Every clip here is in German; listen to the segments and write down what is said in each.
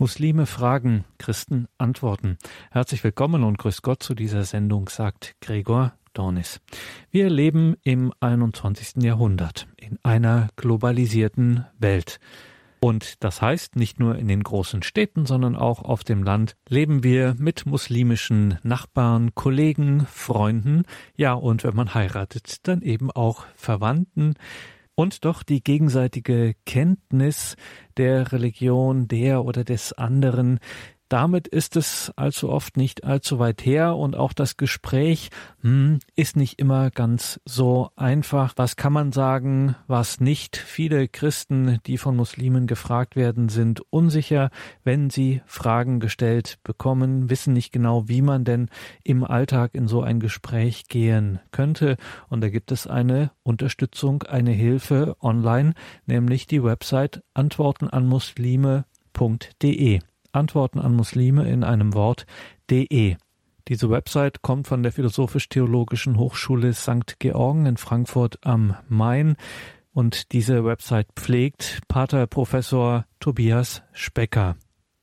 Muslime fragen, Christen antworten. Herzlich willkommen und grüß Gott zu dieser Sendung, sagt Gregor Dornis. Wir leben im 21. Jahrhundert in einer globalisierten Welt. Und das heißt, nicht nur in den großen Städten, sondern auch auf dem Land leben wir mit muslimischen Nachbarn, Kollegen, Freunden, ja, und wenn man heiratet, dann eben auch Verwandten, und doch die gegenseitige Kenntnis der Religion der oder des anderen, damit ist es allzu oft nicht allzu weit her und auch das Gespräch hm, ist nicht immer ganz so einfach. Was kann man sagen, was nicht? Viele Christen, die von Muslimen gefragt werden, sind unsicher, wenn sie Fragen gestellt bekommen, wissen nicht genau, wie man denn im Alltag in so ein Gespräch gehen könnte. Und da gibt es eine Unterstützung, eine Hilfe online, nämlich die Website antworten an Muslime.de. Antworten an Muslime in einem Wort de. Diese Website kommt von der Philosophisch-Theologischen Hochschule St. Georgen in Frankfurt am Main und diese Website pflegt Pater Professor Tobias Specker.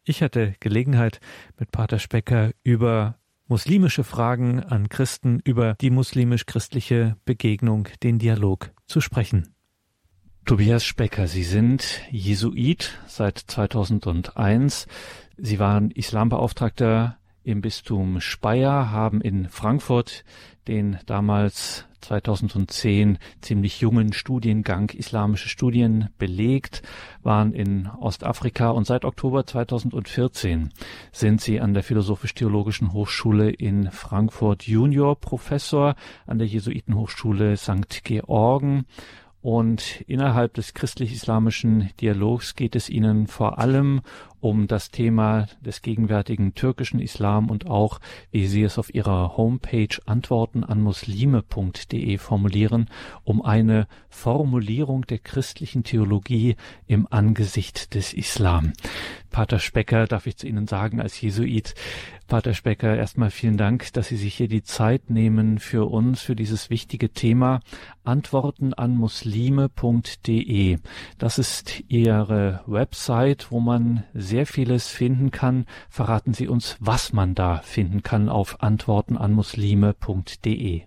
Ich hatte Gelegenheit, mit Pater Specker über muslimische Fragen an Christen, über die muslimisch-christliche Begegnung, den Dialog zu sprechen. Tobias Specker, Sie sind Jesuit seit 2001. Sie waren Islambeauftragter im Bistum Speyer, haben in Frankfurt den damals 2010 ziemlich jungen Studiengang Islamische Studien belegt, waren in Ostafrika und seit Oktober 2014 sind sie an der Philosophisch-Theologischen Hochschule in Frankfurt Junior Professor an der Jesuitenhochschule St. Georgen und innerhalb des christlich-islamischen Dialogs geht es ihnen vor allem um das Thema des gegenwärtigen türkischen Islam und auch, wie Sie es auf Ihrer Homepage Antworten an Muslime.de formulieren, um eine Formulierung der christlichen Theologie im Angesicht des Islam. Pater Specker, darf ich zu Ihnen sagen, als Jesuit, Pater Specker, erstmal vielen Dank, dass Sie sich hier die Zeit nehmen für uns, für dieses wichtige Thema. Antworten an muslime.de. Das ist Ihre Website, wo man sehr sehr vieles finden kann. Verraten Sie uns, was man da finden kann auf antwortenanmuslime.de.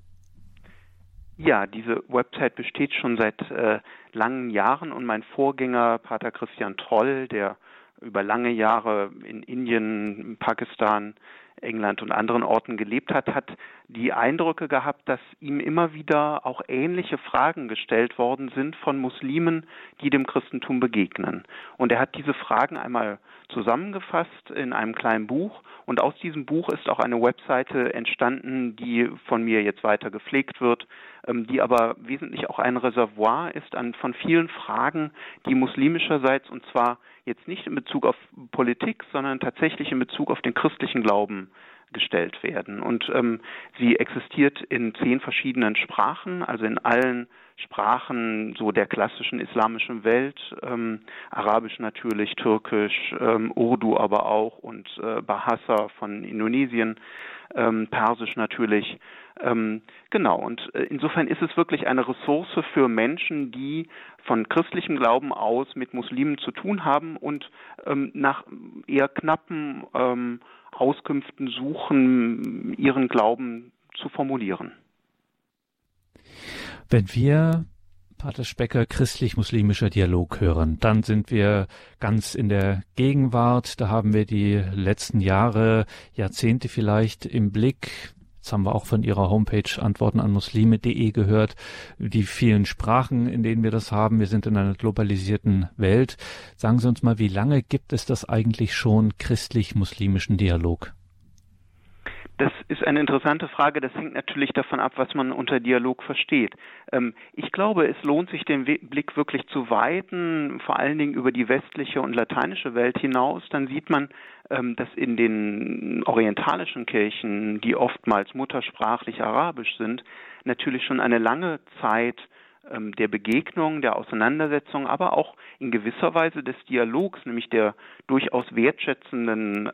Ja, diese Website besteht schon seit äh, langen Jahren und mein Vorgänger, Pater Christian Troll, der über lange Jahre in Indien, Pakistan, England und anderen Orten gelebt hat, hat die Eindrücke gehabt, dass ihm immer wieder auch ähnliche Fragen gestellt worden sind von Muslimen, die dem Christentum begegnen. Und er hat diese Fragen einmal zusammengefasst in einem kleinen Buch und aus diesem Buch ist auch eine Webseite entstanden, die von mir jetzt weiter gepflegt wird, ähm, die aber wesentlich auch ein Reservoir ist an von vielen Fragen, die muslimischerseits und zwar jetzt nicht in Bezug auf Politik, sondern tatsächlich in Bezug auf den christlichen Glauben gestellt werden. Und ähm, sie existiert in zehn verschiedenen Sprachen, also in allen Sprachen so der klassischen islamischen Welt, ähm, Arabisch natürlich, Türkisch, ähm, Urdu aber auch und äh, Bahasa von Indonesien, ähm, Persisch natürlich. Ähm, genau, und äh, insofern ist es wirklich eine Ressource für Menschen, die von christlichem Glauben aus mit Muslimen zu tun haben und ähm, nach eher knappen ähm, Auskünften suchen, ihren Glauben zu formulieren. Wenn wir Pater Specker christlich-muslimischer Dialog hören, dann sind wir ganz in der Gegenwart. Da haben wir die letzten Jahre, Jahrzehnte vielleicht im Blick. Jetzt haben wir auch von Ihrer Homepage Antworten an Muslime.de gehört, die vielen Sprachen, in denen wir das haben. Wir sind in einer globalisierten Welt. Sagen Sie uns mal, wie lange gibt es das eigentlich schon christlich-muslimischen Dialog? Das ist eine interessante Frage. Das hängt natürlich davon ab, was man unter Dialog versteht. Ähm, ich glaube, es lohnt sich, den Blick wirklich zu weiten, vor allen Dingen über die westliche und lateinische Welt hinaus. Dann sieht man, ähm, dass in den orientalischen Kirchen, die oftmals muttersprachlich arabisch sind, natürlich schon eine lange Zeit ähm, der Begegnung, der Auseinandersetzung, aber auch in gewisser Weise des Dialogs, nämlich der durchaus wertschätzenden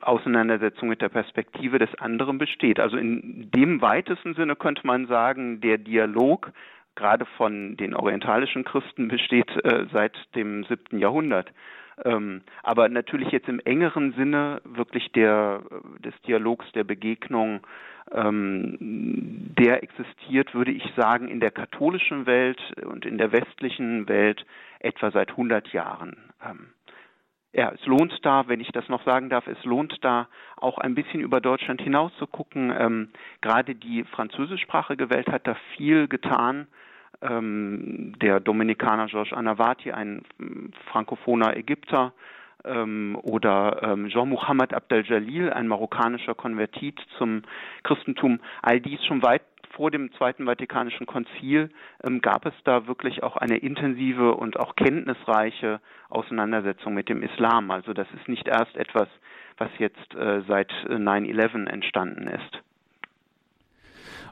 Auseinandersetzung mit der Perspektive des anderen besteht. Also in dem weitesten Sinne könnte man sagen, der Dialog gerade von den orientalischen Christen besteht äh, seit dem siebten Jahrhundert. Ähm, aber natürlich jetzt im engeren Sinne wirklich der, des Dialogs, der Begegnung, ähm, der existiert, würde ich sagen, in der katholischen Welt und in der westlichen Welt etwa seit 100 Jahren. Ähm, ja, es lohnt da, wenn ich das noch sagen darf, es lohnt da auch ein bisschen über Deutschland hinaus zu gucken. Ähm, gerade die französischsprachige Welt hat da viel getan. Ähm, der Dominikaner Georges Anavati, ein frankophoner Ägypter, ähm, oder ähm, Jean Mohammed Abdel Jalil, ein marokkanischer Konvertit zum Christentum. All dies schon weit vor dem Zweiten Vatikanischen Konzil ähm, gab es da wirklich auch eine intensive und auch kenntnisreiche Auseinandersetzung mit dem Islam. Also das ist nicht erst etwas, was jetzt äh, seit 9-11 äh, entstanden ist.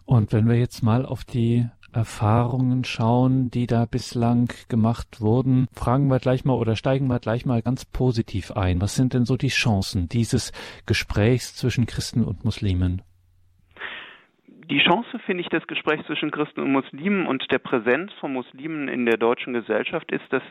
Und wenn wir jetzt mal auf die Erfahrungen schauen, die da bislang gemacht wurden, fragen wir gleich mal oder steigen wir gleich mal ganz positiv ein. Was sind denn so die Chancen dieses Gesprächs zwischen Christen und Muslimen? Die Chance, finde ich, des Gesprächs zwischen Christen und Muslimen und der Präsenz von Muslimen in der deutschen Gesellschaft ist, dass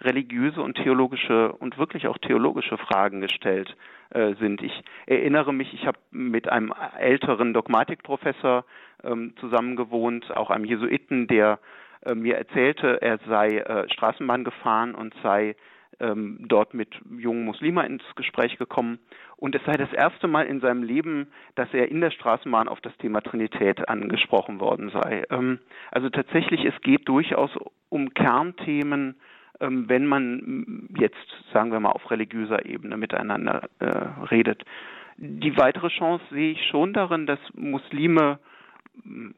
religiöse und theologische und wirklich auch theologische Fragen gestellt äh, sind. Ich erinnere mich, ich habe mit einem älteren Dogmatikprofessor ähm, zusammengewohnt, auch einem Jesuiten, der äh, mir erzählte, er sei äh, Straßenbahn gefahren und sei ähm, dort mit jungen Muslimen ins Gespräch gekommen. Und es sei das erste Mal in seinem Leben, dass er in der Straßenbahn auf das Thema Trinität angesprochen worden sei. Ähm, also tatsächlich, es geht durchaus um Kernthemen, ähm, wenn man jetzt, sagen wir mal, auf religiöser Ebene miteinander äh, redet. Die weitere Chance sehe ich schon darin, dass Muslime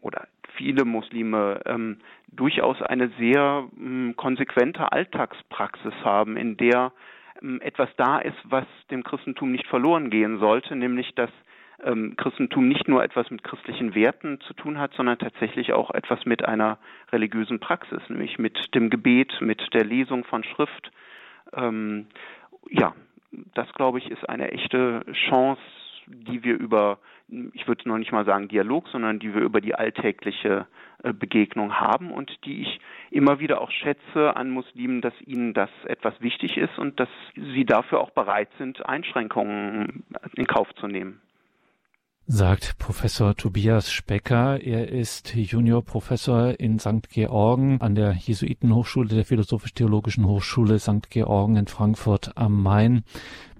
oder viele Muslime ähm, durchaus eine sehr ähm, konsequente Alltagspraxis haben, in der ähm, etwas da ist, was dem Christentum nicht verloren gehen sollte, nämlich dass ähm, Christentum nicht nur etwas mit christlichen Werten zu tun hat, sondern tatsächlich auch etwas mit einer religiösen Praxis, nämlich mit dem Gebet, mit der Lesung von Schrift. Ähm, ja, das glaube ich ist eine echte Chance, die wir über ich würde noch nicht mal sagen Dialog, sondern die wir über die alltägliche äh, Begegnung haben und die ich immer wieder auch schätze an Muslimen, dass ihnen das etwas wichtig ist und dass sie dafür auch bereit sind, Einschränkungen in Kauf zu nehmen sagt Professor Tobias Specker. Er ist Juniorprofessor in St. Georgen an der Jesuitenhochschule der Philosophisch-Theologischen Hochschule St. Georgen in Frankfurt am Main.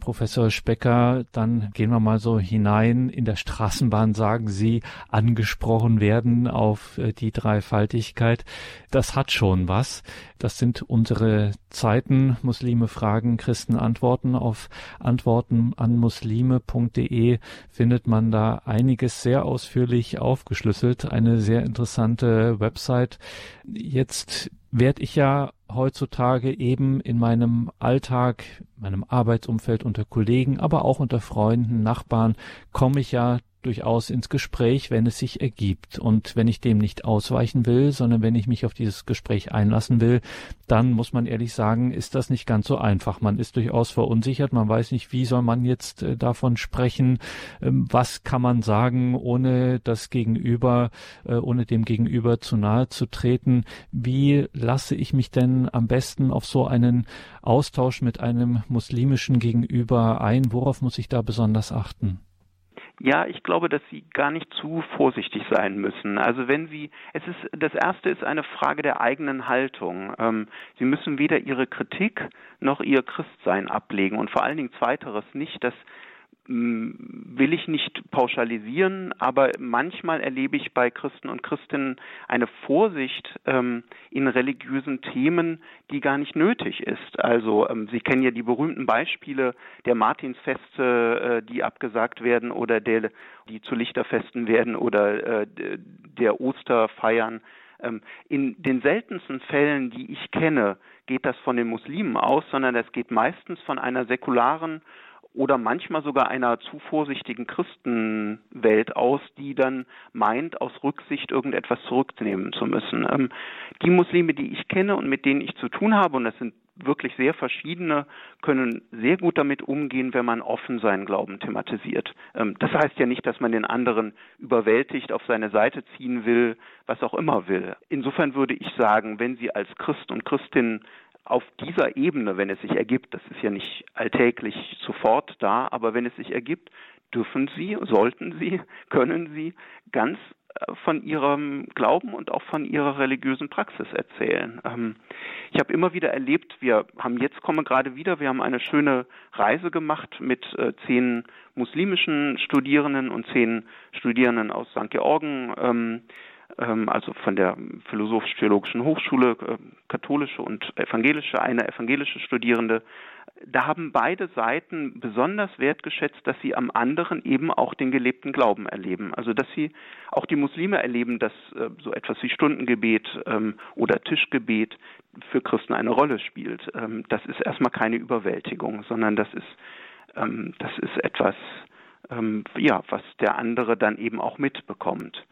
Professor Specker, dann gehen wir mal so hinein. In der Straßenbahn sagen Sie, angesprochen werden auf äh, die Dreifaltigkeit. Das hat schon was. Das sind unsere Zeiten. Muslime fragen, Christen antworten. Auf antworten an muslime.de findet man da einiges sehr ausführlich aufgeschlüsselt. Eine sehr interessante Website. Jetzt werde ich ja heutzutage eben in meinem Alltag, meinem Arbeitsumfeld unter Kollegen, aber auch unter Freunden, Nachbarn, komme ich ja durchaus ins Gespräch, wenn es sich ergibt. Und wenn ich dem nicht ausweichen will, sondern wenn ich mich auf dieses Gespräch einlassen will, dann muss man ehrlich sagen, ist das nicht ganz so einfach. Man ist durchaus verunsichert, man weiß nicht, wie soll man jetzt äh, davon sprechen, ähm, was kann man sagen, ohne das Gegenüber, äh, ohne dem Gegenüber zu nahe zu treten. Wie lasse ich mich denn am besten auf so einen Austausch mit einem muslimischen Gegenüber ein? Worauf muss ich da besonders achten? Ja, ich glaube, dass Sie gar nicht zu vorsichtig sein müssen. Also wenn Sie, es ist, das erste ist eine Frage der eigenen Haltung. Ähm, Sie müssen weder Ihre Kritik noch Ihr Christsein ablegen und vor allen Dingen zweiteres nicht, dass will ich nicht pauschalisieren, aber manchmal erlebe ich bei Christen und Christinnen eine Vorsicht ähm, in religiösen Themen, die gar nicht nötig ist. Also ähm, Sie kennen ja die berühmten Beispiele der Martinsfeste, äh, die abgesagt werden oder der, die zu Lichterfesten werden oder äh, der Osterfeiern. Ähm, in den seltensten Fällen, die ich kenne, geht das von den Muslimen aus, sondern das geht meistens von einer säkularen oder manchmal sogar einer zu vorsichtigen Christenwelt aus, die dann meint, aus Rücksicht irgendetwas zurücknehmen zu müssen. Ähm, die Muslime, die ich kenne und mit denen ich zu tun habe, und das sind wirklich sehr verschiedene, können sehr gut damit umgehen, wenn man offen seinen Glauben thematisiert. Ähm, das heißt ja nicht, dass man den anderen überwältigt, auf seine Seite ziehen will, was auch immer will. Insofern würde ich sagen, wenn Sie als Christ und Christin auf dieser Ebene, wenn es sich ergibt, das ist ja nicht alltäglich sofort da, aber wenn es sich ergibt, dürfen Sie, sollten Sie, können Sie ganz äh, von ihrem Glauben und auch von ihrer religiösen Praxis erzählen. Ähm, ich habe immer wieder erlebt, wir haben jetzt komme gerade wieder, wir haben eine schöne Reise gemacht mit äh, zehn muslimischen Studierenden und zehn Studierenden aus St. Georgen. Ähm, also von der Philosophisch-Theologischen Hochschule, äh, katholische und evangelische, eine evangelische Studierende. Da haben beide Seiten besonders wertgeschätzt, dass sie am anderen eben auch den gelebten Glauben erleben. Also dass sie auch die Muslime erleben, dass äh, so etwas wie Stundengebet ähm, oder Tischgebet für Christen eine Rolle spielt. Ähm, das ist erstmal keine Überwältigung, sondern das ist, das ist etwas, ja, was der andere dann eben auch mitbekommt.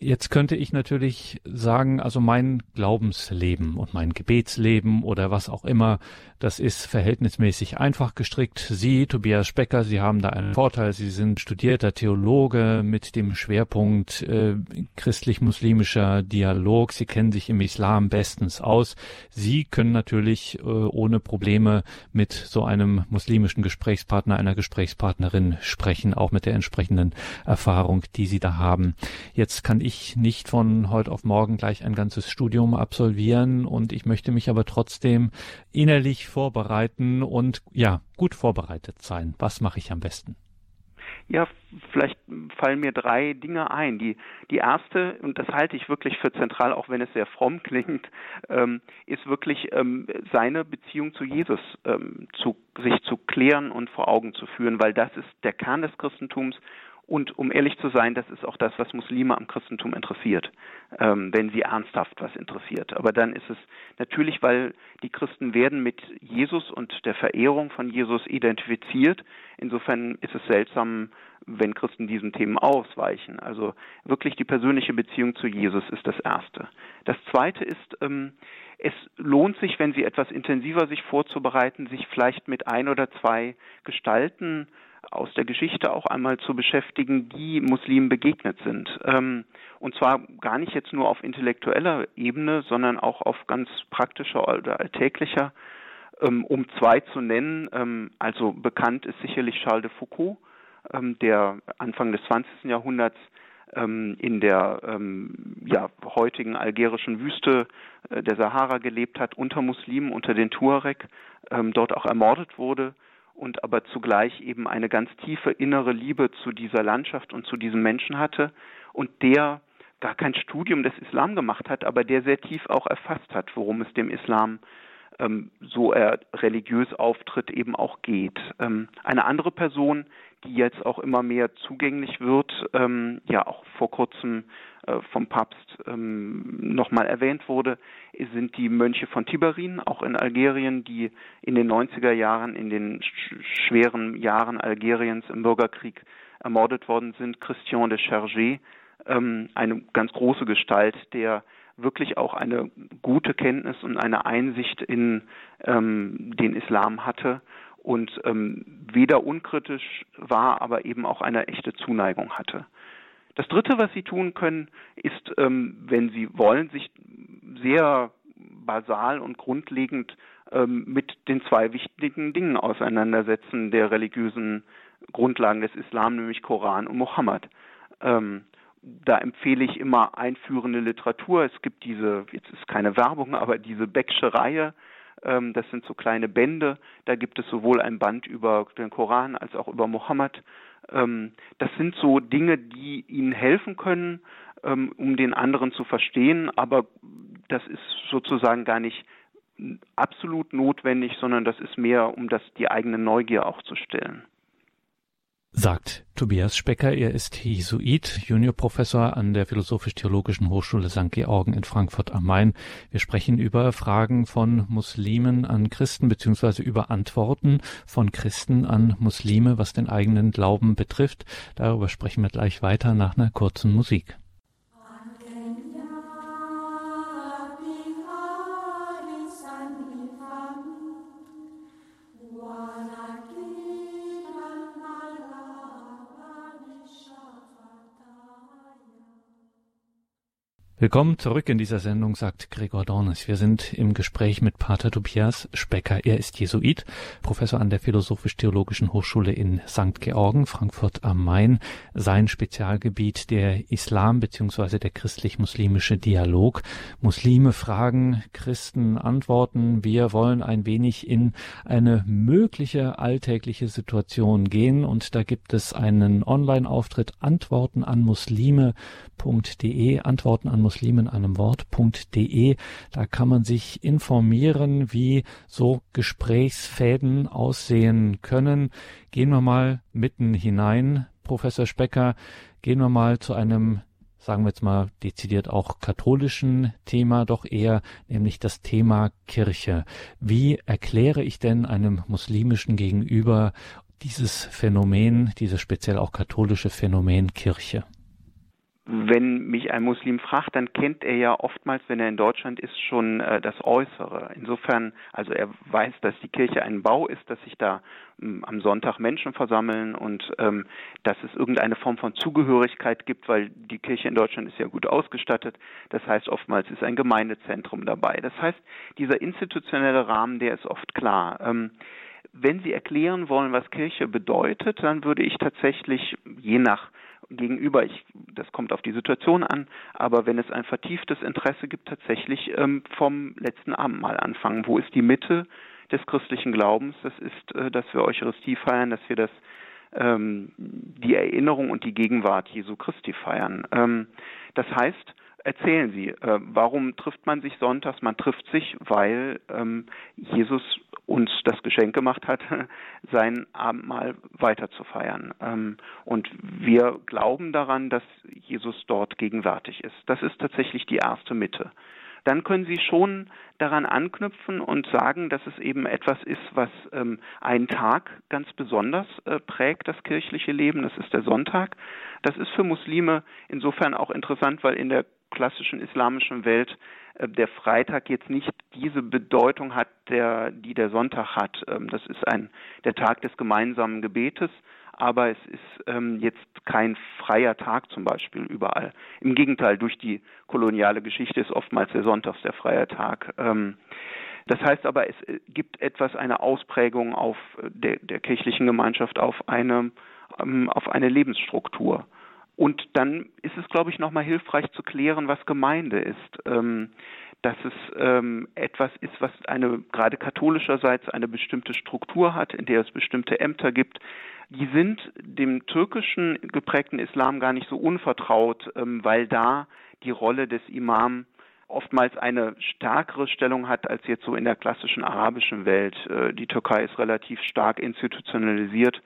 Jetzt könnte ich natürlich sagen, also mein Glaubensleben und mein Gebetsleben oder was auch immer, das ist verhältnismäßig einfach gestrickt. Sie, Tobias Specker, Sie haben da einen Vorteil. Sie sind studierter Theologe mit dem Schwerpunkt äh, christlich-muslimischer Dialog. Sie kennen sich im Islam bestens aus. Sie können natürlich äh, ohne Probleme mit so einem muslimischen Gesprächspartner, einer Gesprächspartnerin sprechen, auch mit der entsprechenden Erfahrung, die Sie da haben. Jetzt kann nicht von heute auf morgen gleich ein ganzes Studium absolvieren und ich möchte mich aber trotzdem innerlich vorbereiten und ja, gut vorbereitet sein. Was mache ich am besten? Ja, vielleicht fallen mir drei Dinge ein. Die, die erste, und das halte ich wirklich für zentral, auch wenn es sehr fromm klingt, ähm, ist wirklich ähm, seine Beziehung zu Jesus ähm, zu, sich zu klären und vor Augen zu führen, weil das ist der Kern des Christentums und um ehrlich zu sein, das ist auch das, was Muslime am Christentum interessiert, ähm, wenn sie ernsthaft was interessiert. Aber dann ist es natürlich, weil die Christen werden mit Jesus und der Verehrung von Jesus identifiziert. Insofern ist es seltsam, wenn Christen diesen Themen ausweichen. Also wirklich die persönliche Beziehung zu Jesus ist das Erste. Das Zweite ist, ähm, es lohnt sich, wenn Sie etwas intensiver sich vorzubereiten, sich vielleicht mit ein oder zwei Gestalten aus der Geschichte auch einmal zu beschäftigen, die Muslimen begegnet sind. Ähm, und zwar gar nicht jetzt nur auf intellektueller Ebene, sondern auch auf ganz praktischer oder alltäglicher. Ähm, um zwei zu nennen, ähm, also bekannt ist sicherlich Charles de Foucault, der Anfang des 20. Jahrhunderts ähm, in der ähm, ja, heutigen algerischen Wüste äh, der Sahara gelebt hat, unter Muslimen, unter den Tuareg, dort auch ermordet wurde und aber zugleich eben eine ganz tiefe innere Liebe zu dieser Landschaft und zu diesem Menschen hatte und der gar kein Studium des Islam gemacht hat, aber der sehr tief auch erfasst hat, worum es dem Islam ähm, so er religiös auftritt, eben auch geht. Ähm, eine andere Person, die jetzt auch immer mehr zugänglich wird, ähm, ja auch vor kurzem äh, vom Papst ähm, nochmal erwähnt wurde, sind die Mönche von Tiberin, auch in Algerien, die in den 90er Jahren, in den sch schweren Jahren Algeriens im Bürgerkrieg ermordet worden sind. Christian de Chergé, ähm, eine ganz große Gestalt, der wirklich auch eine gute Kenntnis und eine Einsicht in ähm, den Islam hatte und ähm, weder unkritisch war, aber eben auch eine echte Zuneigung hatte. Das Dritte, was Sie tun können, ist, ähm, wenn Sie wollen, sich sehr basal und grundlegend ähm, mit den zwei wichtigen Dingen auseinandersetzen der religiösen Grundlagen des Islam, nämlich Koran und Mohammed. Ähm, da empfehle ich immer einführende Literatur. Es gibt diese, jetzt ist keine Werbung, aber diese Becksche Reihe, ähm, das sind so kleine Bände. Da gibt es sowohl ein Band über den Koran als auch über Mohammed. Ähm, das sind so Dinge, die ihnen helfen können, ähm, um den anderen zu verstehen, aber das ist sozusagen gar nicht absolut notwendig, sondern das ist mehr, um das die eigene Neugier auch zu stellen sagt Tobias Specker. Er ist Jesuit, Juniorprofessor an der Philosophisch-Theologischen Hochschule St. Georgen in Frankfurt am Main. Wir sprechen über Fragen von Muslimen an Christen beziehungsweise über Antworten von Christen an Muslime, was den eigenen Glauben betrifft. Darüber sprechen wir gleich weiter nach einer kurzen Musik. Willkommen zurück in dieser Sendung, sagt Gregor Dornes. Wir sind im Gespräch mit Pater Tobias Specker. Er ist Jesuit, Professor an der Philosophisch-Theologischen Hochschule in St. Georgen, Frankfurt am Main. Sein Spezialgebiet der Islam bzw. der christlich-muslimische Dialog. Muslime fragen, Christen antworten. Wir wollen ein wenig in eine mögliche alltägliche Situation gehen und da gibt es einen Online-Auftritt Antworten an Muslime.de, Antworten an Muslim in einem Wort.de. Da kann man sich informieren, wie so Gesprächsfäden aussehen können. Gehen wir mal mitten hinein, Professor Specker. Gehen wir mal zu einem sagen wir jetzt mal dezidiert auch katholischen Thema doch eher, nämlich das Thema Kirche. Wie erkläre ich denn einem muslimischen Gegenüber dieses Phänomen, dieses speziell auch katholische Phänomen Kirche? Wenn mich ein Muslim fragt, dann kennt er ja oftmals, wenn er in Deutschland ist, schon äh, das Äußere. Insofern, also er weiß, dass die Kirche ein Bau ist, dass sich da ähm, am Sonntag Menschen versammeln und ähm, dass es irgendeine Form von Zugehörigkeit gibt, weil die Kirche in Deutschland ist ja gut ausgestattet. Das heißt, oftmals ist ein Gemeindezentrum dabei. Das heißt, dieser institutionelle Rahmen, der ist oft klar. Ähm, wenn Sie erklären wollen, was Kirche bedeutet, dann würde ich tatsächlich je nach gegenüber. Ich, das kommt auf die Situation an, aber wenn es ein vertieftes Interesse gibt, tatsächlich ähm, vom letzten Abendmahl anfangen. Wo ist die Mitte des christlichen Glaubens? Das ist, äh, dass wir Eucharistie feiern, dass wir das ähm, die Erinnerung und die Gegenwart Jesu Christi feiern. Ähm, das heißt, erzählen Sie, äh, warum trifft man sich sonntags? Man trifft sich, weil ähm, Jesus uns das Geschenk gemacht hat, sein Abendmahl weiter zu feiern. Ähm, und wir glauben daran, dass Jesus dort gegenwärtig ist. Das ist tatsächlich die erste Mitte. Dann können Sie schon daran anknüpfen und sagen, dass es eben etwas ist, was ähm, einen Tag ganz besonders äh, prägt, das kirchliche Leben. Das ist der Sonntag. Das ist für Muslime insofern auch interessant, weil in der klassischen islamischen Welt äh, der Freitag jetzt nicht diese Bedeutung hat, der, die der Sonntag hat. Ähm, das ist ein, der Tag des gemeinsamen Gebetes, aber es ist ähm, jetzt kein freier Tag zum Beispiel überall. Im Gegenteil, durch die koloniale Geschichte ist oftmals der Sonntag der freie Tag. Ähm, das heißt aber, es äh, gibt etwas, eine Ausprägung auf äh, der, der kirchlichen Gemeinschaft auf eine, ähm, auf eine Lebensstruktur. Und dann ist es, glaube ich, nochmal hilfreich zu klären, was Gemeinde ist. Ähm, dass es ähm, etwas ist, was eine gerade katholischerseits eine bestimmte Struktur hat, in der es bestimmte Ämter gibt. Die sind dem türkischen geprägten Islam gar nicht so unvertraut, ähm, weil da die Rolle des Imam oftmals eine stärkere Stellung hat als jetzt so in der klassischen arabischen Welt. Äh, die Türkei ist relativ stark institutionalisiert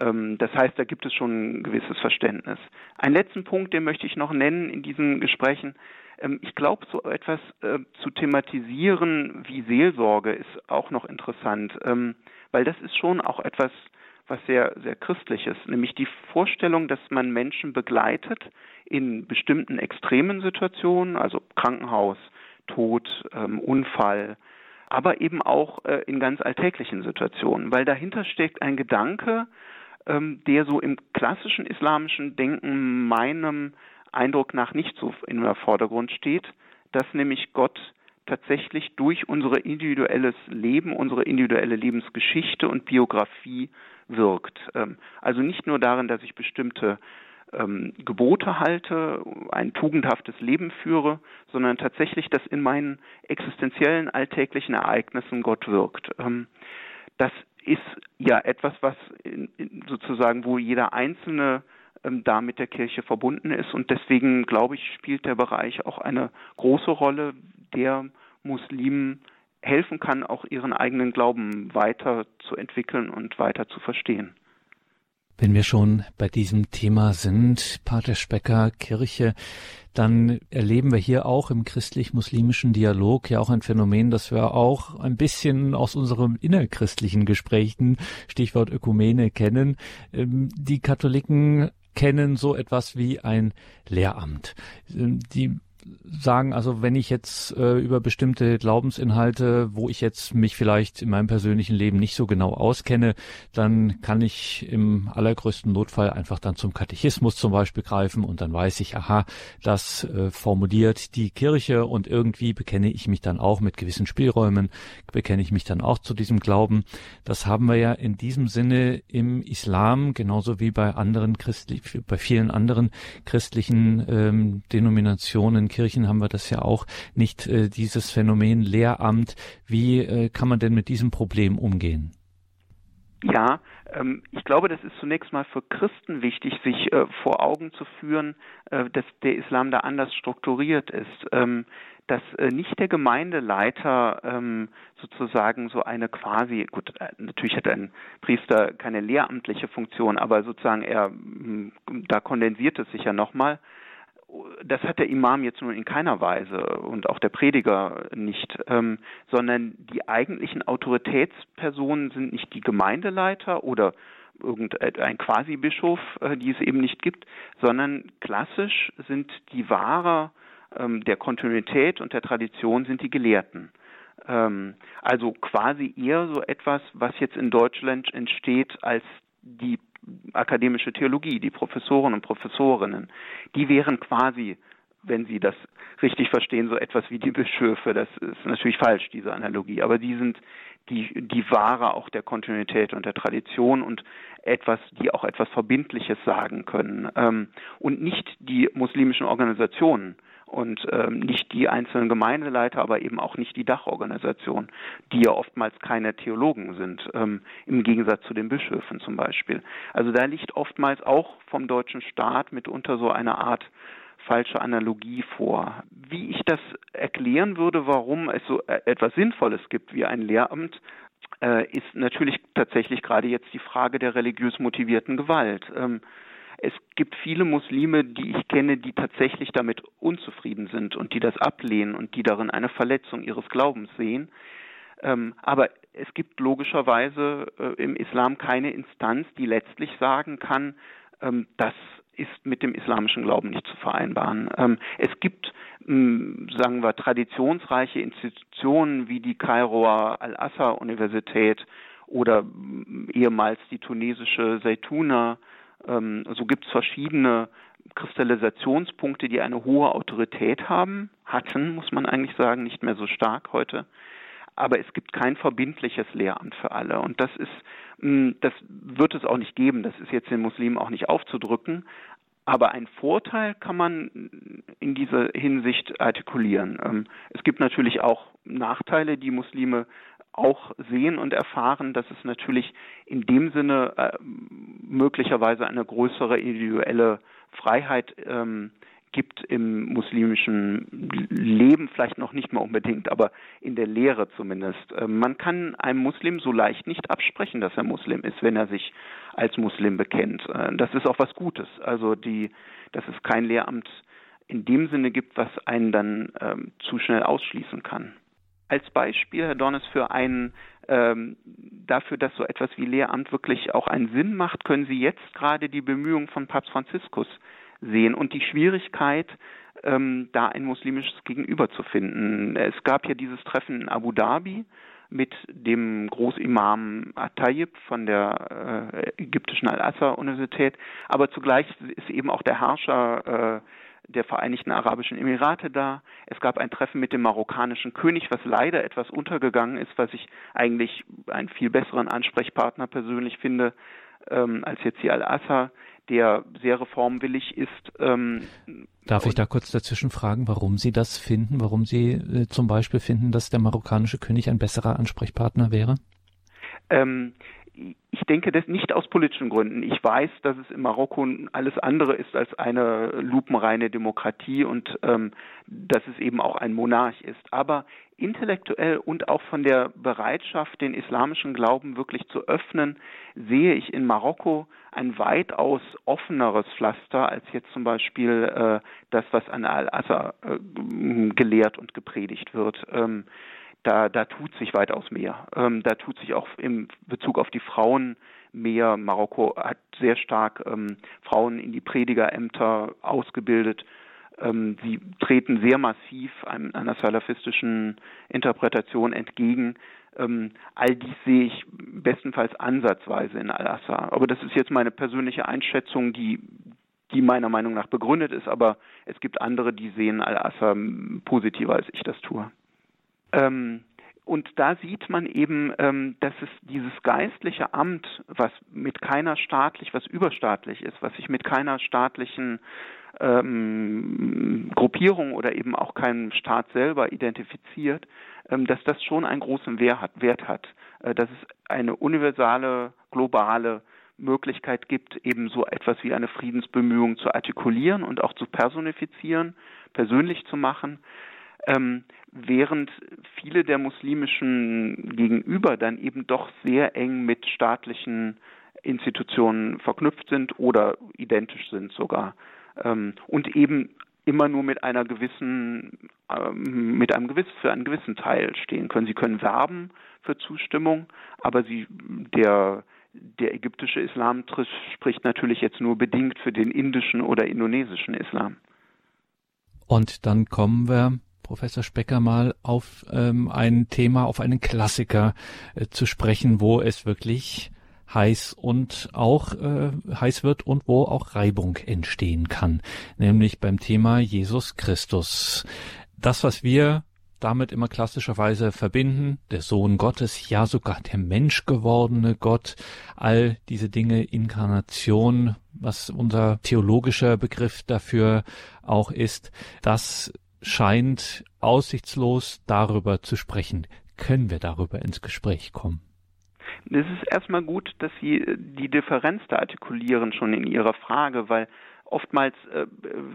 ähm, das heißt, da gibt es schon ein gewisses Verständnis. Einen letzten Punkt, den möchte ich noch nennen in diesen Gesprächen. Ähm, ich glaube, so etwas äh, zu thematisieren wie Seelsorge ist auch noch interessant, ähm, weil das ist schon auch etwas, was sehr, sehr christliches, nämlich die Vorstellung, dass man Menschen begleitet in bestimmten extremen Situationen, also Krankenhaus, Tod, Unfall, aber eben auch äh, in ganz alltäglichen Situationen, weil dahinter steckt ein Gedanke, ähm, der so im klassischen islamischen Denken meinem Eindruck nach nicht so in der Vordergrund steht, dass nämlich Gott tatsächlich durch unser individuelles Leben, unsere individuelle Lebensgeschichte und Biografie wirkt. Ähm, also nicht nur darin, dass ich bestimmte ähm, Gebote halte, ein tugendhaftes Leben führe, sondern tatsächlich, dass in meinen existenziellen alltäglichen Ereignissen Gott wirkt. Ähm, das ist ja etwas, was sozusagen, wo jeder Einzelne da mit der Kirche verbunden ist. Und deswegen, glaube ich, spielt der Bereich auch eine große Rolle, der Muslimen helfen kann, auch ihren eigenen Glauben weiter zu entwickeln und weiter zu verstehen. Wenn wir schon bei diesem Thema sind, Pater Specker, Kirche, dann erleben wir hier auch im christlich-muslimischen Dialog ja auch ein Phänomen, das wir auch ein bisschen aus unseren innerchristlichen Gesprächen, Stichwort Ökumene, kennen. Ähm, die Katholiken kennen so etwas wie ein Lehramt. Ähm, die sagen, also wenn ich jetzt äh, über bestimmte Glaubensinhalte, wo ich jetzt mich vielleicht in meinem persönlichen Leben nicht so genau auskenne, dann kann ich im allergrößten Notfall einfach dann zum Katechismus zum Beispiel greifen und dann weiß ich, aha, das äh, formuliert die Kirche und irgendwie bekenne ich mich dann auch mit gewissen Spielräumen, bekenne ich mich dann auch zu diesem Glauben. Das haben wir ja in diesem Sinne im Islam, genauso wie bei anderen christlich, bei vielen anderen christlichen ähm, Denominationen Kirchen haben wir das ja auch nicht, äh, dieses Phänomen Lehramt. Wie äh, kann man denn mit diesem Problem umgehen? Ja, ähm, ich glaube, das ist zunächst mal für Christen wichtig, sich äh, vor Augen zu führen, äh, dass der Islam da anders strukturiert ist. Ähm, dass äh, nicht der Gemeindeleiter ähm, sozusagen so eine quasi, gut, äh, natürlich hat ein Priester keine lehramtliche Funktion, aber sozusagen er, da kondensiert es sich ja nochmal, das hat der Imam jetzt nun in keiner Weise und auch der Prediger nicht, ähm, sondern die eigentlichen Autoritätspersonen sind nicht die Gemeindeleiter oder irgendein Quasi-Bischof, äh, die es eben nicht gibt, sondern klassisch sind die Wahrer ähm, der Kontinuität und der Tradition sind die Gelehrten. Ähm, also quasi eher so etwas, was jetzt in Deutschland entsteht als die akademische Theologie, die Professoren und Professorinnen, die wären quasi, wenn Sie das richtig verstehen, so etwas wie die Bischöfe. Das ist natürlich falsch, diese Analogie, aber die sind die, die Wahre auch der Kontinuität und der Tradition und etwas, die auch etwas Verbindliches sagen können ähm, und nicht die muslimischen Organisationen und ähm, nicht die einzelnen Gemeindeleiter, aber eben auch nicht die Dachorganisation, die ja oftmals keine Theologen sind, ähm, im Gegensatz zu den Bischöfen zum Beispiel. Also da liegt oftmals auch vom deutschen Staat mitunter so eine Art falsche Analogie vor. Wie ich das erklären würde, warum es so äh, etwas Sinnvolles gibt wie ein Lehramt, äh, ist natürlich tatsächlich gerade jetzt die Frage der religiös motivierten Gewalt. Es gibt viele Muslime, die ich kenne, die tatsächlich damit unzufrieden sind und die das ablehnen und die darin eine Verletzung ihres Glaubens sehen. Ähm, aber es gibt logischerweise äh, im Islam keine Instanz, die letztlich sagen kann, ähm, das ist mit dem islamischen Glauben nicht zu vereinbaren. Ähm, es gibt, ähm, sagen wir, traditionsreiche Institutionen wie die Kairoer Al-Azhar-Universität oder ähm, ehemals die tunesische Zaytuna so gibt es verschiedene Kristallisationspunkte, die eine hohe Autorität haben, hatten, muss man eigentlich sagen, nicht mehr so stark heute. Aber es gibt kein verbindliches Lehramt für alle. Und das ist, mm, das wird es auch nicht geben. Das ist jetzt den Muslimen auch nicht aufzudrücken. Aber ein Vorteil kann man in dieser Hinsicht artikulieren. Ähm, es gibt natürlich auch Nachteile, die Muslime auch sehen und erfahren, dass es natürlich in dem Sinne äh, möglicherweise eine größere individuelle Freiheit ähm, gibt im muslimischen Leben, vielleicht noch nicht mal unbedingt, aber in der Lehre zumindest. Äh, man kann einem Muslim so leicht nicht absprechen, dass er Muslim ist, wenn er sich als Muslim bekennt. Äh, das ist auch was Gutes. Also die, dass es kein Lehramt in dem Sinne gibt, was einen dann ähm, zu schnell ausschließen kann als Beispiel, Herr Dornes, für einen ähm, dafür, dass so etwas wie Lehramt wirklich auch einen Sinn macht, können Sie jetzt gerade die Bemühungen von Papst Franziskus sehen und die Schwierigkeit, ähm, da ein muslimisches Gegenüber zu finden. Es gab ja dieses Treffen in Abu Dhabi mit dem Großimam At-Tayyib von der äh, ägyptischen Al-Azhar-Universität, aber zugleich ist eben auch der Herrscher äh, der Vereinigten Arabischen Emirate da. Es gab ein Treffen mit dem marokkanischen König, was leider etwas untergegangen ist, was ich eigentlich einen viel besseren Ansprechpartner persönlich finde ähm, als jetzt hier Al-Assad, der sehr reformwillig ist. Ähm, Darf ich da kurz dazwischen fragen, warum Sie das finden, warum Sie äh, zum Beispiel finden, dass der marokkanische König ein besserer Ansprechpartner wäre? Ähm, ich denke das nicht aus politischen Gründen. Ich weiß, dass es in Marokko alles andere ist als eine lupenreine Demokratie und ähm, dass es eben auch ein Monarch ist. Aber intellektuell und auch von der Bereitschaft, den islamischen Glauben wirklich zu öffnen, sehe ich in Marokko ein weitaus offeneres Pflaster als jetzt zum Beispiel äh, das, was an Al-Assad äh, gelehrt und gepredigt wird. Ähm, da, da tut sich weitaus mehr. Ähm, da tut sich auch im Bezug auf die Frauen mehr. Marokko hat sehr stark ähm, Frauen in die Predigerämter ausgebildet. Ähm, sie treten sehr massiv einer salafistischen Interpretation entgegen. Ähm, all dies sehe ich bestenfalls ansatzweise in Al-Assad. Aber das ist jetzt meine persönliche Einschätzung, die, die meiner Meinung nach begründet ist. Aber es gibt andere, die sehen Al-Assad positiver, als ich das tue. Ähm, und da sieht man eben, ähm, dass es dieses geistliche Amt, was mit keiner staatlich, was überstaatlich ist, was sich mit keiner staatlichen ähm, Gruppierung oder eben auch keinem Staat selber identifiziert, ähm, dass das schon einen großen Wert hat, Wert hat. Äh, dass es eine universale, globale Möglichkeit gibt, eben so etwas wie eine Friedensbemühung zu artikulieren und auch zu personifizieren, persönlich zu machen, ähm, während viele der muslimischen Gegenüber dann eben doch sehr eng mit staatlichen Institutionen verknüpft sind oder identisch sind sogar ähm, und eben immer nur mit einer gewissen, ähm, mit einem gewissen, für einen gewissen Teil stehen können. Sie können werben für Zustimmung, aber sie, der, der ägyptische Islam spricht natürlich jetzt nur bedingt für den indischen oder indonesischen Islam. Und dann kommen wir Professor Specker mal auf ähm, ein Thema, auf einen Klassiker äh, zu sprechen, wo es wirklich heiß und auch äh, heiß wird und wo auch Reibung entstehen kann, nämlich beim Thema Jesus Christus. Das, was wir damit immer klassischerweise verbinden, der Sohn Gottes, ja sogar der Mensch gewordene Gott, all diese Dinge, Inkarnation, was unser theologischer Begriff dafür auch ist, das scheint aussichtslos darüber zu sprechen. Können wir darüber ins Gespräch kommen? Es ist erstmal gut, dass Sie äh, die Differenz da artikulieren schon in Ihrer Frage, weil oftmals äh,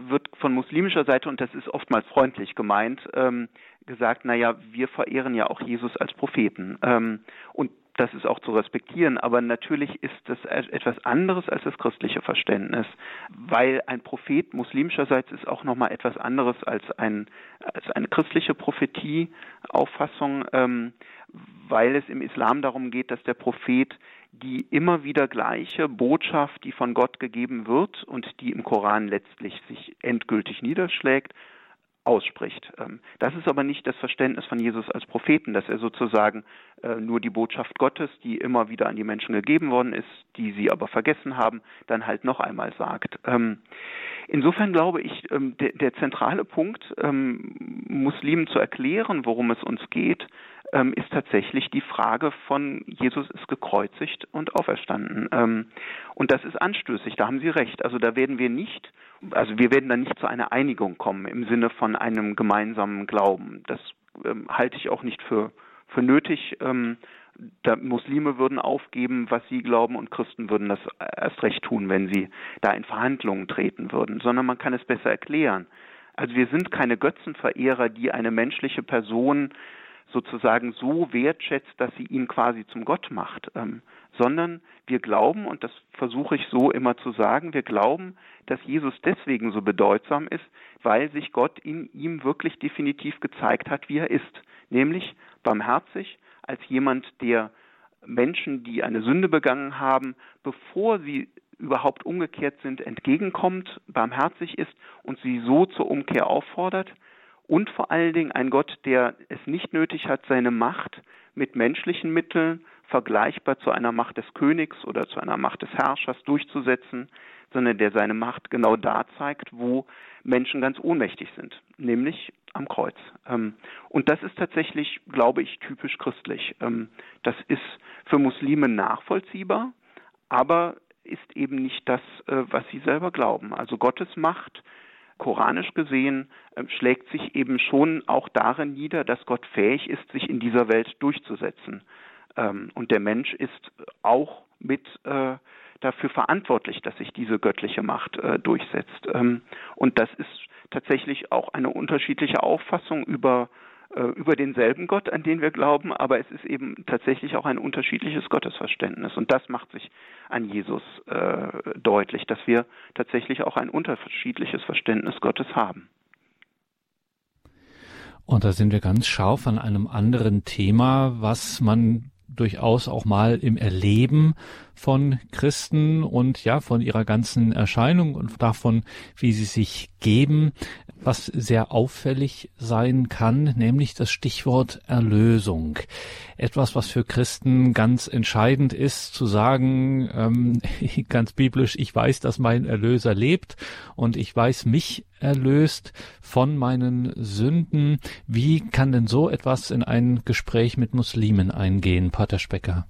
wird von muslimischer Seite, und das ist oftmals freundlich gemeint, ähm, gesagt, naja, wir verehren ja auch Jesus als Propheten. Ähm, und das ist auch zu respektieren, aber natürlich ist das e-, etwas anderes als das christliche Verständnis, weil ein Prophet muslimischerseits ist auch nochmal etwas anderes als, ein, als eine christliche Prophetie-Auffassung. Ähm, weil es im Islam darum geht, dass der Prophet die immer wieder gleiche Botschaft, die von Gott gegeben wird und die im Koran letztlich sich endgültig niederschlägt, ausspricht. Ähm, das ist aber nicht das Verständnis von Jesus als Propheten, dass er sozusagen äh, nur die Botschaft Gottes, die immer wieder an die Menschen gegeben worden ist, die sie aber vergessen haben, dann halt noch einmal sagt. Ähm, insofern glaube ich, ähm, der, zentrale Punkt, Muslimen zu erklären, worum es uns geht, ist tatsächlich die Frage von Jesus ist gekreuzigt und auferstanden. Und das ist anstößig, da haben Sie recht. Also da werden wir nicht, also wir werden da nicht zu einer Einigung kommen im Sinne von einem gemeinsamen Glauben. Das ähm, halte ich auch nicht für, für nötig. Ähm, da Muslime würden aufgeben, was sie glauben, und Christen würden das erst recht tun, wenn sie da in Verhandlungen treten würden, sondern man kann es besser erklären. Also wir sind keine Götzenverehrer, die eine menschliche Person sozusagen so wertschätzt, dass sie ihn quasi zum Gott macht, ähm, sondern wir glauben, und das versuche ich so immer zu sagen, wir glauben, dass Jesus deswegen so bedeutsam ist, weil sich Gott in ihm wirklich definitiv gezeigt hat, wie er ist, nämlich barmherzig als jemand, der Menschen, die eine Sünde begangen haben, bevor sie überhaupt umgekehrt sind, entgegenkommt, barmherzig ist und sie so zur Umkehr auffordert, und vor allen Dingen ein Gott, der es nicht nötig hat, seine Macht mit menschlichen Mitteln vergleichbar zu einer Macht des Königs oder zu einer Macht des Herrschers durchzusetzen, sondern der seine Macht genau da zeigt, wo Menschen ganz ohnmächtig sind, nämlich am Kreuz. Ähm, und das ist tatsächlich, glaube ich, typisch christlich. Ähm, das ist für Muslime nachvollziehbar, aber ist eben nicht das, äh, was sie selber glauben. Also Gottes Macht koranisch gesehen äh, schlägt sich eben schon auch darin nieder, dass Gott fähig ist, sich in dieser Welt durchzusetzen. Ähm, und der Mensch ist auch mit äh, dafür verantwortlich, dass sich diese göttliche Macht äh, durchsetzt. Ähm, und das ist tatsächlich auch eine unterschiedliche Auffassung über über denselben Gott, an den wir glauben, aber es ist eben tatsächlich auch ein unterschiedliches Gottesverständnis. Und das macht sich an Jesus äh, deutlich, dass wir tatsächlich auch ein unterschiedliches Verständnis Gottes haben. Und da sind wir ganz scharf an einem anderen Thema, was man durchaus auch mal im Erleben von Christen und ja, von ihrer ganzen Erscheinung und davon, wie sie sich geben, was sehr auffällig sein kann, nämlich das Stichwort Erlösung. Etwas, was für Christen ganz entscheidend ist, zu sagen, ähm, ganz biblisch, ich weiß, dass mein Erlöser lebt und ich weiß, mich erlöst von meinen Sünden. Wie kann denn so etwas in ein Gespräch mit Muslimen eingehen, Pater Specker?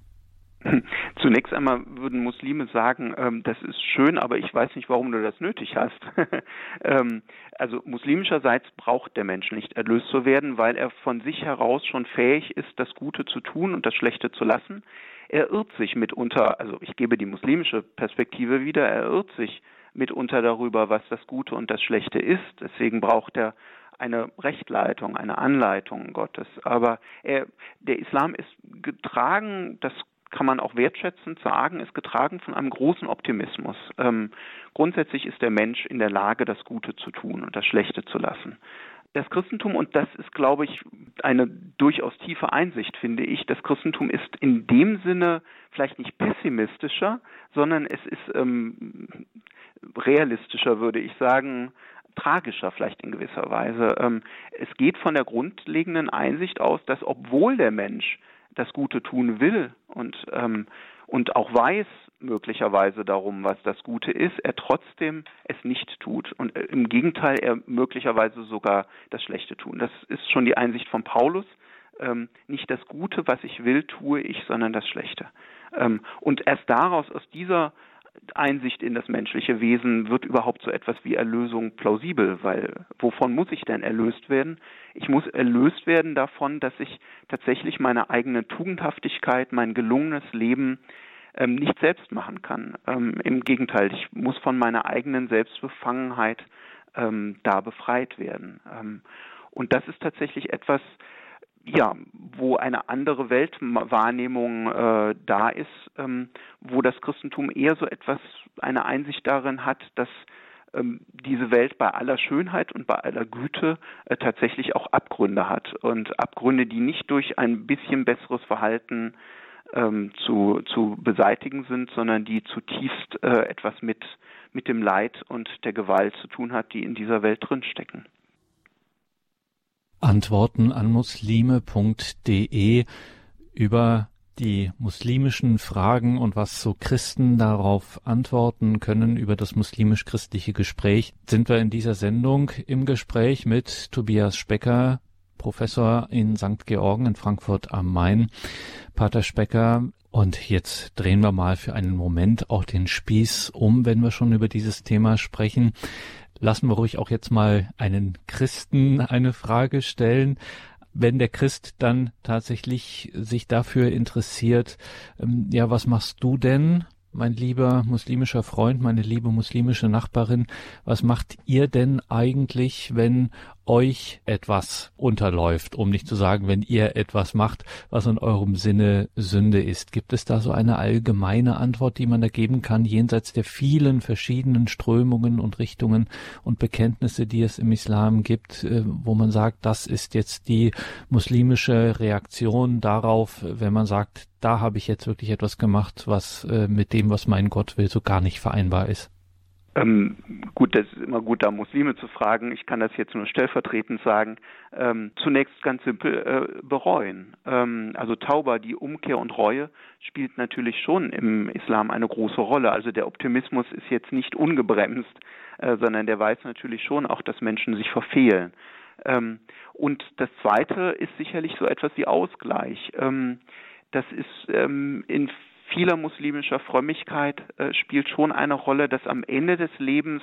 Zunächst einmal würden Muslime sagen, ähm, das ist schön, aber ich weiß nicht, warum du das nötig hast. ähm, also muslimischerseits braucht der Mensch nicht erlöst zu werden, weil er von sich heraus schon fähig ist, das Gute zu tun und das Schlechte zu lassen. Er irrt sich mitunter, also ich gebe die muslimische Perspektive wieder, er irrt sich mitunter darüber, was das Gute und das Schlechte ist. Deswegen braucht er eine Rechtleitung, eine Anleitung Gottes. Aber er, der Islam ist getragen, das kann man auch wertschätzend sagen, ist getragen von einem großen Optimismus. Ähm, grundsätzlich ist der Mensch in der Lage, das Gute zu tun und das Schlechte zu lassen. Das Christentum, und das ist, glaube ich, eine durchaus tiefe Einsicht, finde ich, das Christentum ist in dem Sinne vielleicht nicht pessimistischer, sondern es ist ähm, realistischer, würde ich sagen, tragischer vielleicht in gewisser Weise. Ähm, es geht von der grundlegenden Einsicht aus, dass obwohl der Mensch das Gute tun will und, ähm, und auch weiß möglicherweise darum, was das Gute ist, er trotzdem es nicht tut und äh, im Gegenteil er möglicherweise sogar das Schlechte tun. Das ist schon die Einsicht von Paulus. Ähm, nicht das Gute, was ich will, tue ich, sondern das Schlechte. Ähm, und erst daraus, aus dieser Einsicht in das menschliche Wesen wird überhaupt so etwas wie Erlösung plausibel, weil wovon muss ich denn erlöst werden? Ich muss erlöst werden davon, dass ich tatsächlich meine eigene Tugendhaftigkeit, mein gelungenes Leben ähm, nicht selbst machen kann. Ähm, Im Gegenteil, ich muss von meiner eigenen Selbstbefangenheit ähm, da befreit werden. Ähm, und das ist tatsächlich etwas, ja, wo eine andere Weltwahrnehmung äh, da ist, ähm, wo das Christentum eher so etwas, eine Einsicht darin hat, dass ähm, diese Welt bei aller Schönheit und bei aller Güte äh, tatsächlich auch Abgründe hat und Abgründe, die nicht durch ein bisschen besseres Verhalten ähm, zu, zu beseitigen sind, sondern die zutiefst äh, etwas mit, mit dem Leid und der Gewalt zu tun hat, die in dieser Welt drinstecken. Antworten an muslime.de über die muslimischen Fragen und was so Christen darauf antworten können über das muslimisch-christliche Gespräch, sind wir in dieser Sendung im Gespräch mit Tobias Specker, Professor in St. Georgen in Frankfurt am Main. Pater Specker, und jetzt drehen wir mal für einen Moment auch den Spieß um, wenn wir schon über dieses Thema sprechen lassen wir ruhig auch jetzt mal einen Christen eine Frage stellen. Wenn der Christ dann tatsächlich sich dafür interessiert, ähm, ja, was machst du denn? mein lieber muslimischer Freund, meine liebe muslimische Nachbarin, was macht ihr denn eigentlich, wenn euch etwas unterläuft, um nicht zu sagen, wenn ihr etwas macht, was in eurem Sinne Sünde ist? Gibt es da so eine allgemeine Antwort, die man da geben kann, jenseits der vielen verschiedenen Strömungen und Richtungen und Bekenntnisse, die es im Islam gibt, äh, wo man sagt, das ist jetzt die muslimische Reaktion darauf, wenn man sagt, da habe ich jetzt wirklich etwas gemacht, was äh, mit dem, was mein Gott will, so gar nicht vereinbar ist? Ähm, gut, das ist immer gut, da Muslime zu fragen. Ich kann das jetzt nur stellvertretend sagen. Ähm, zunächst ganz simpel äh, bereuen. Ähm, also Tauber, die Umkehr und Reue spielt natürlich schon im Islam eine große Rolle. Also der Optimismus ist jetzt nicht ungebremst, äh, sondern der weiß natürlich schon auch, dass Menschen sich verfehlen. Ähm, und das Zweite ist sicherlich so etwas wie Ausgleich. Ähm, das ist ähm, in vieler muslimischer Frömmigkeit äh, spielt schon eine Rolle, dass am Ende des Lebens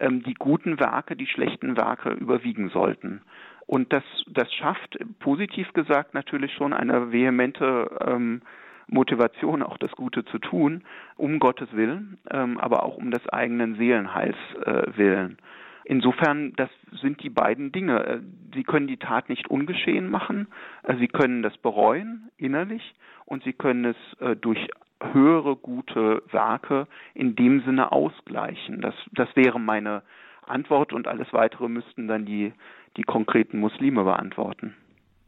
ähm, die guten Werke, die schlechten Werke überwiegen sollten. Und das, das schafft, positiv gesagt, natürlich schon eine vehemente ähm, Motivation, auch das Gute zu tun, um Gottes Willen, ähm, aber auch um des eigenen Seelenheils äh, willen. Insofern, das sind die beiden Dinge. Äh, sie können die Tat nicht ungeschehen machen, äh, Sie können das bereuen innerlich und Sie können es äh, durch höhere gute Werke in dem Sinne ausgleichen. Das, das wäre meine Antwort und alles weitere müssten dann die, die konkreten Muslime beantworten.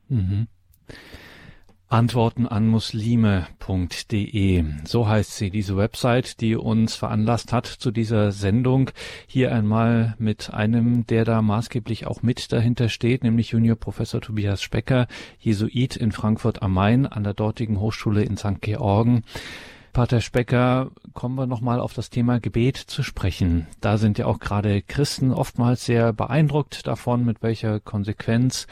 Mhm. Antworten an Muslime.de. So heißt sie, diese Website, die uns veranlasst hat zu dieser Sendung. Hier einmal mit einem, der da maßgeblich auch mit dahinter steht, nämlich Junior Professor Tobias Specker, Jesuit in Frankfurt am Main an der dortigen Hochschule in St. Georgen. Pater Specker, kommen wir nochmal auf das Thema Gebet zu sprechen. Da sind ja auch gerade Christen oftmals sehr beeindruckt davon, mit welcher Konsequenz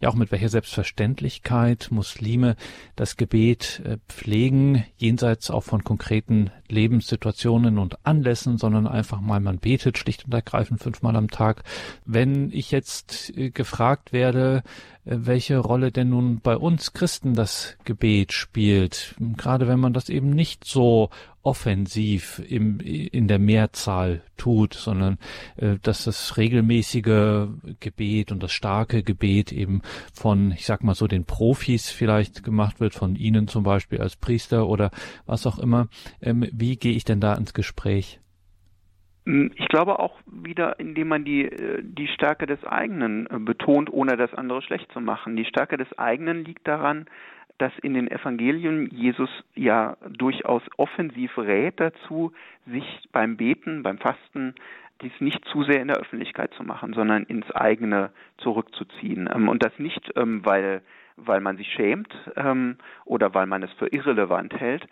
ja auch mit welcher Selbstverständlichkeit Muslime das Gebet äh, pflegen, jenseits auch von konkreten Lebenssituationen und Anlässen, sondern einfach mal, man betet schlicht und ergreifend fünfmal am Tag. Wenn ich jetzt äh, gefragt werde, welche Rolle denn nun bei uns Christen das Gebet spielt, gerade wenn man das eben nicht so offensiv im, in der Mehrzahl tut, sondern äh, dass das regelmäßige Gebet und das starke Gebet eben von, ich sag mal so, den Profis vielleicht gemacht wird, von Ihnen zum Beispiel als Priester oder was auch immer. Ähm, wie gehe ich denn da ins Gespräch? Hm, ich glaube auch wieder, indem man die, äh, die Stärke des eigenen äh, betont, ohne das andere schlecht zu machen. Die Stärke des eigenen liegt daran, dass in den Evangelien Jesus ja durchaus offensiv rät dazu, sich beim Beten, beim Fasten, dies nicht zu sehr in der Öffentlichkeit zu machen, sondern ins eigene zurückzuziehen. Ähm, und das nicht, ähm, weil weil man sich schämt ähm, oder weil man es für irrelevant hält,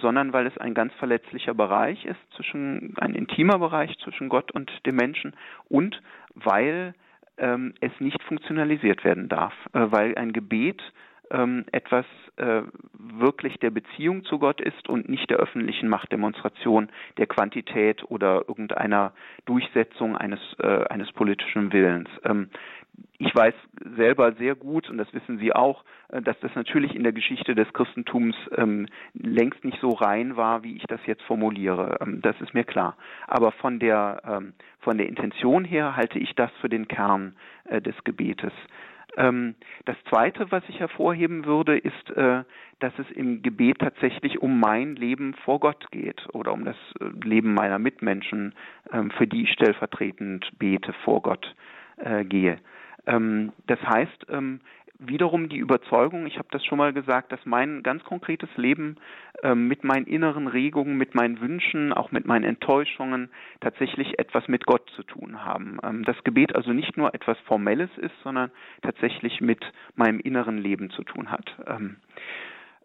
sondern weil es ein ganz verletzlicher Bereich ist, zwischen ein intimer Bereich zwischen Gott und dem Menschen und weil es nicht funktionalisiert werden darf, äh, weil ein Gebet ähm, etwas äh, wirklich der Beziehung zu Gott ist und nicht der öffentlichen Machtdemonstration, der Quantität oder irgendeiner Durchsetzung eines, äh, eines politischen Willens. Ähm, ich weiß selber sehr gut, und das wissen Sie auch, äh, dass das natürlich in der Geschichte des Christentums ähm, längst nicht so rein war, wie ich das jetzt formuliere. Ähm, das ist mir klar. Aber von der, ähm, von der Intention her halte ich das für den Kern äh, des Gebetes. Ähm, das Zweite, was ich hervorheben würde, ist, äh, dass es im Gebet tatsächlich um mein Leben vor Gott geht oder um das äh, Leben meiner Mitmenschen, ähm, für die ich stellvertretend bete vor Gott äh, gehe. Ähm, das heißt, wiederum die Überzeugung, ich habe das schon mal gesagt, dass mein ganz konkretes Leben äh, mit meinen inneren Regungen, mit meinen Wünschen, auch mit meinen Enttäuschungen tatsächlich etwas mit Gott zu tun haben. Ähm, das Gebet also nicht nur etwas Formelles ist, sondern tatsächlich mit meinem inneren Leben zu tun hat. Ähm,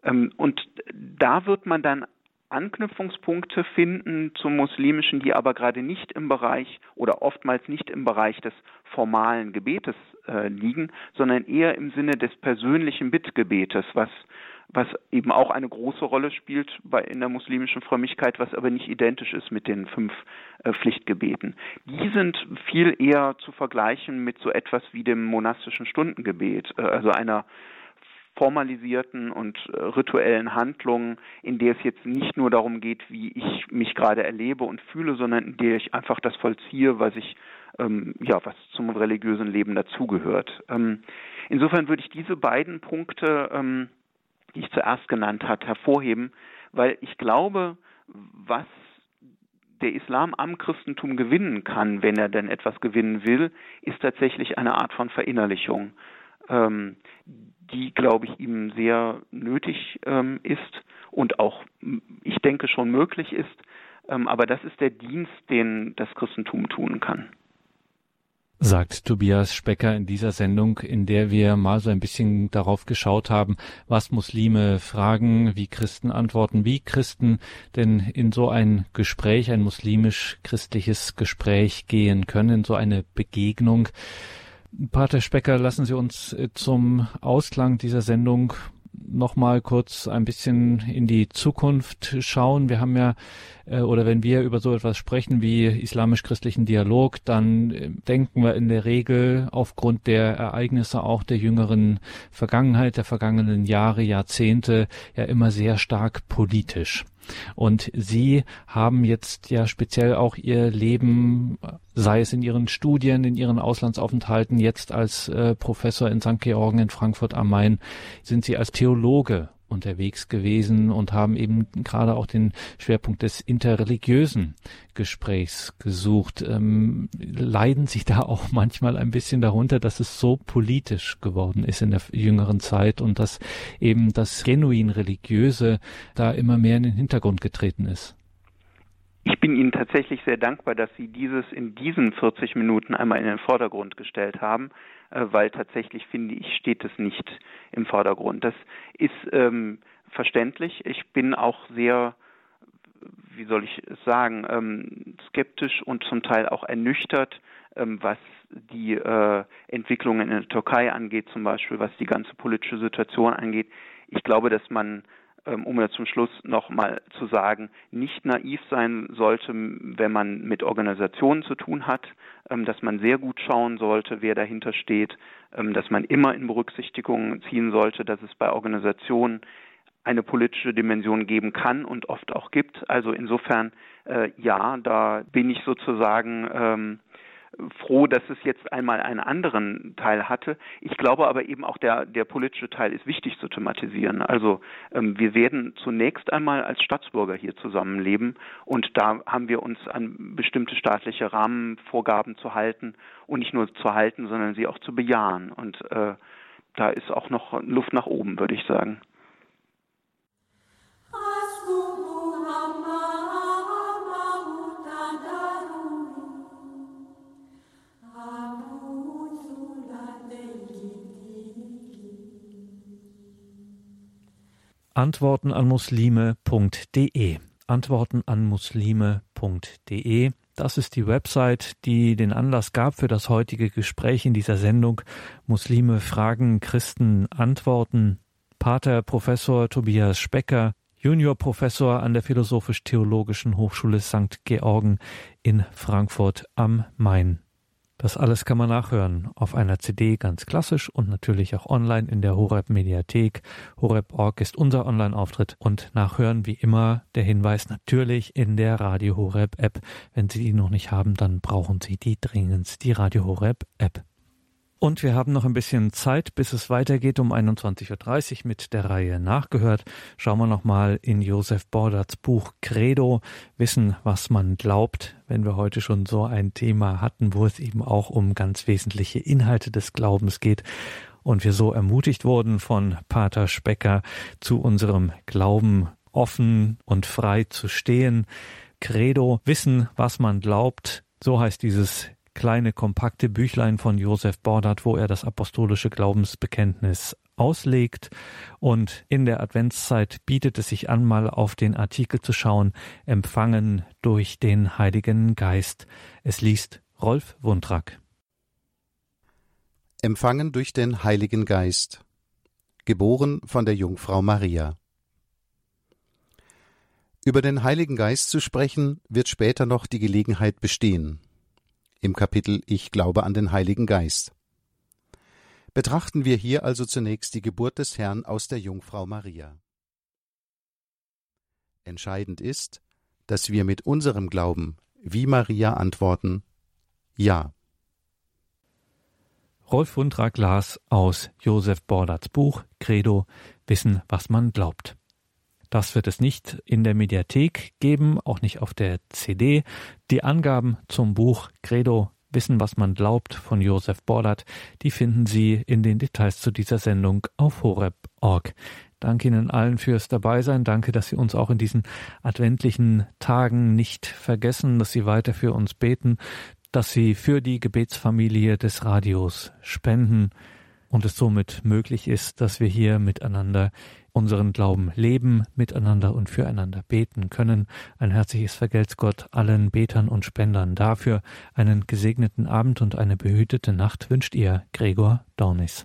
ähm, und da wird man dann Anknüpfungspunkte finden zum Muslimischen, die aber gerade nicht im Bereich oder oftmals nicht im Bereich des formalen Gebetes äh, liegen, sondern eher im Sinne des persönlichen Bittgebetes, was was eben auch eine große Rolle spielt bei in der muslimischen Frömmigkeit, was aber nicht identisch ist mit den fünf äh, Pflichtgebeten. Die sind viel eher zu vergleichen mit so etwas wie dem monastischen Stundengebet, äh, also einer formalisierten und äh, rituellen Handlungen, in der es jetzt nicht nur darum geht, wie ich mich gerade erlebe und fühle, sondern in der ich einfach das vollziehe, was ich ähm, ja, was zum religiösen Leben dazugehört. Ähm, insofern würde ich diese beiden Punkte, ähm, die ich zuerst genannt habe, hervorheben, weil ich glaube, was der Islam am Christentum gewinnen kann, wenn er denn etwas gewinnen will, ist tatsächlich eine Art von Verinnerlichung, ähm, die, glaube ich, ihm sehr nötig ähm, ist und auch, ich denke, schon möglich ist. Ähm, aber das ist der Dienst, den das Christentum tun kann sagt Tobias Specker in dieser Sendung, in der wir mal so ein bisschen darauf geschaut haben, was Muslime fragen, wie Christen antworten, wie Christen denn in so ein Gespräch, ein muslimisch-christliches Gespräch gehen können, so eine Begegnung. Pater Specker, lassen Sie uns äh, zum Ausklang dieser Sendung noch mal kurz ein bisschen in die Zukunft schauen. Wir haben ja äh, oder wenn wir über so etwas sprechen wie islamisch-christlichen Dialog, dann äh, denken wir in der Regel aufgrund der Ereignisse auch der jüngeren Vergangenheit, der vergangenen Jahre, Jahrzehnte ja immer sehr stark politisch. Und Sie haben jetzt ja speziell auch Ihr Leben, sei es in Ihren Studien, in Ihren Auslandsaufenthalten, jetzt als äh, Professor in St. Georgen in Frankfurt am Main, sind Sie als Theologe unterwegs gewesen und haben eben gerade auch den Schwerpunkt des interreligiösen Gesprächs gesucht. Ähm, leiden Sie da auch manchmal ein bisschen darunter, dass es so politisch geworden ist in der jüngeren Zeit und dass eben das genuin religiöse da immer mehr in den Hintergrund getreten ist? Ich bin Ihnen tatsächlich sehr dankbar, dass Sie dieses in diesen 40 Minuten einmal in den Vordergrund gestellt haben, äh, weil tatsächlich finde ich, steht es nicht im Vordergrund. Das ist ähm, verständlich. Ich bin auch sehr, wie soll ich es sagen, ähm, skeptisch und zum Teil auch ernüchtert, ähm, was die äh, Entwicklungen in der Türkei angeht, zum Beispiel, was die ganze politische Situation angeht. Ich glaube, dass man um ja zum Schluss nochmal zu sagen, nicht naiv sein sollte, wenn man mit Organisationen zu tun hat, ähm, dass man sehr gut schauen sollte, wer dahinter steht, ähm, dass man immer in Berücksichtigung ziehen sollte, dass es bei Organisationen eine politische Dimension geben kann und oft auch gibt. Also insofern, äh, ja, da bin ich sozusagen ähm, froh, dass es jetzt einmal einen anderen Teil hatte. Ich glaube aber eben auch der, der politische Teil ist wichtig zu thematisieren. Also ähm, wir werden zunächst einmal als Staatsbürger hier zusammenleben und da haben wir uns an bestimmte staatliche Rahmenvorgaben zu halten und nicht nur zu halten, sondern sie auch zu bejahen. Und äh, da ist auch noch Luft nach oben, würde ich sagen. Antworten an Muslime.de. Antworten an Muslime.de. Das ist die Website, die den Anlass gab für das heutige Gespräch in dieser Sendung. Muslime fragen, Christen antworten. Pater Professor Tobias Specker, Juniorprofessor an der Philosophisch-Theologischen Hochschule St. Georgen in Frankfurt am Main. Das alles kann man nachhören auf einer CD ganz klassisch und natürlich auch online in der Horeb Mediathek. Horeb.org ist unser Online-Auftritt und nachhören wie immer der Hinweis natürlich in der Radio Horeb App. Wenn Sie die noch nicht haben, dann brauchen Sie die dringend, die Radio Horeb App. Und wir haben noch ein bisschen Zeit, bis es weitergeht um 21.30 Uhr mit der Reihe Nachgehört. Schauen wir nochmal in Josef Bordarts Buch Credo, Wissen, was man glaubt, wenn wir heute schon so ein Thema hatten, wo es eben auch um ganz wesentliche Inhalte des Glaubens geht und wir so ermutigt wurden von Pater Specker zu unserem Glauben offen und frei zu stehen. Credo, Wissen, was man glaubt, so heißt dieses kleine, kompakte Büchlein von Josef Bordert, wo er das apostolische Glaubensbekenntnis auslegt. Und in der Adventszeit bietet es sich an, mal auf den Artikel zu schauen, empfangen durch den Heiligen Geist. Es liest Rolf Wundrack. Empfangen durch den Heiligen Geist. Geboren von der Jungfrau Maria. Über den Heiligen Geist zu sprechen, wird später noch die Gelegenheit bestehen im Kapitel Ich glaube an den Heiligen Geist. Betrachten wir hier also zunächst die Geburt des Herrn aus der Jungfrau Maria. Entscheidend ist, dass wir mit unserem Glauben wie Maria antworten Ja. Rolf Wundrack las aus Josef Bordarts Buch Credo Wissen, was man glaubt. Das wird es nicht in der Mediathek geben, auch nicht auf der CD. Die Angaben zum Buch Credo Wissen, was man glaubt von Josef Bordert, die finden Sie in den Details zu dieser Sendung auf horeb.org. Danke Ihnen allen fürs Dabeisein. Danke, dass Sie uns auch in diesen adventlichen Tagen nicht vergessen, dass Sie weiter für uns beten, dass Sie für die Gebetsfamilie des Radios spenden und es somit möglich ist, dass wir hier miteinander unseren Glauben leben, miteinander und füreinander beten können. Ein herzliches Vergelt's Gott allen Betern und Spendern dafür. Einen gesegneten Abend und eine behütete Nacht wünscht ihr Gregor Dornis.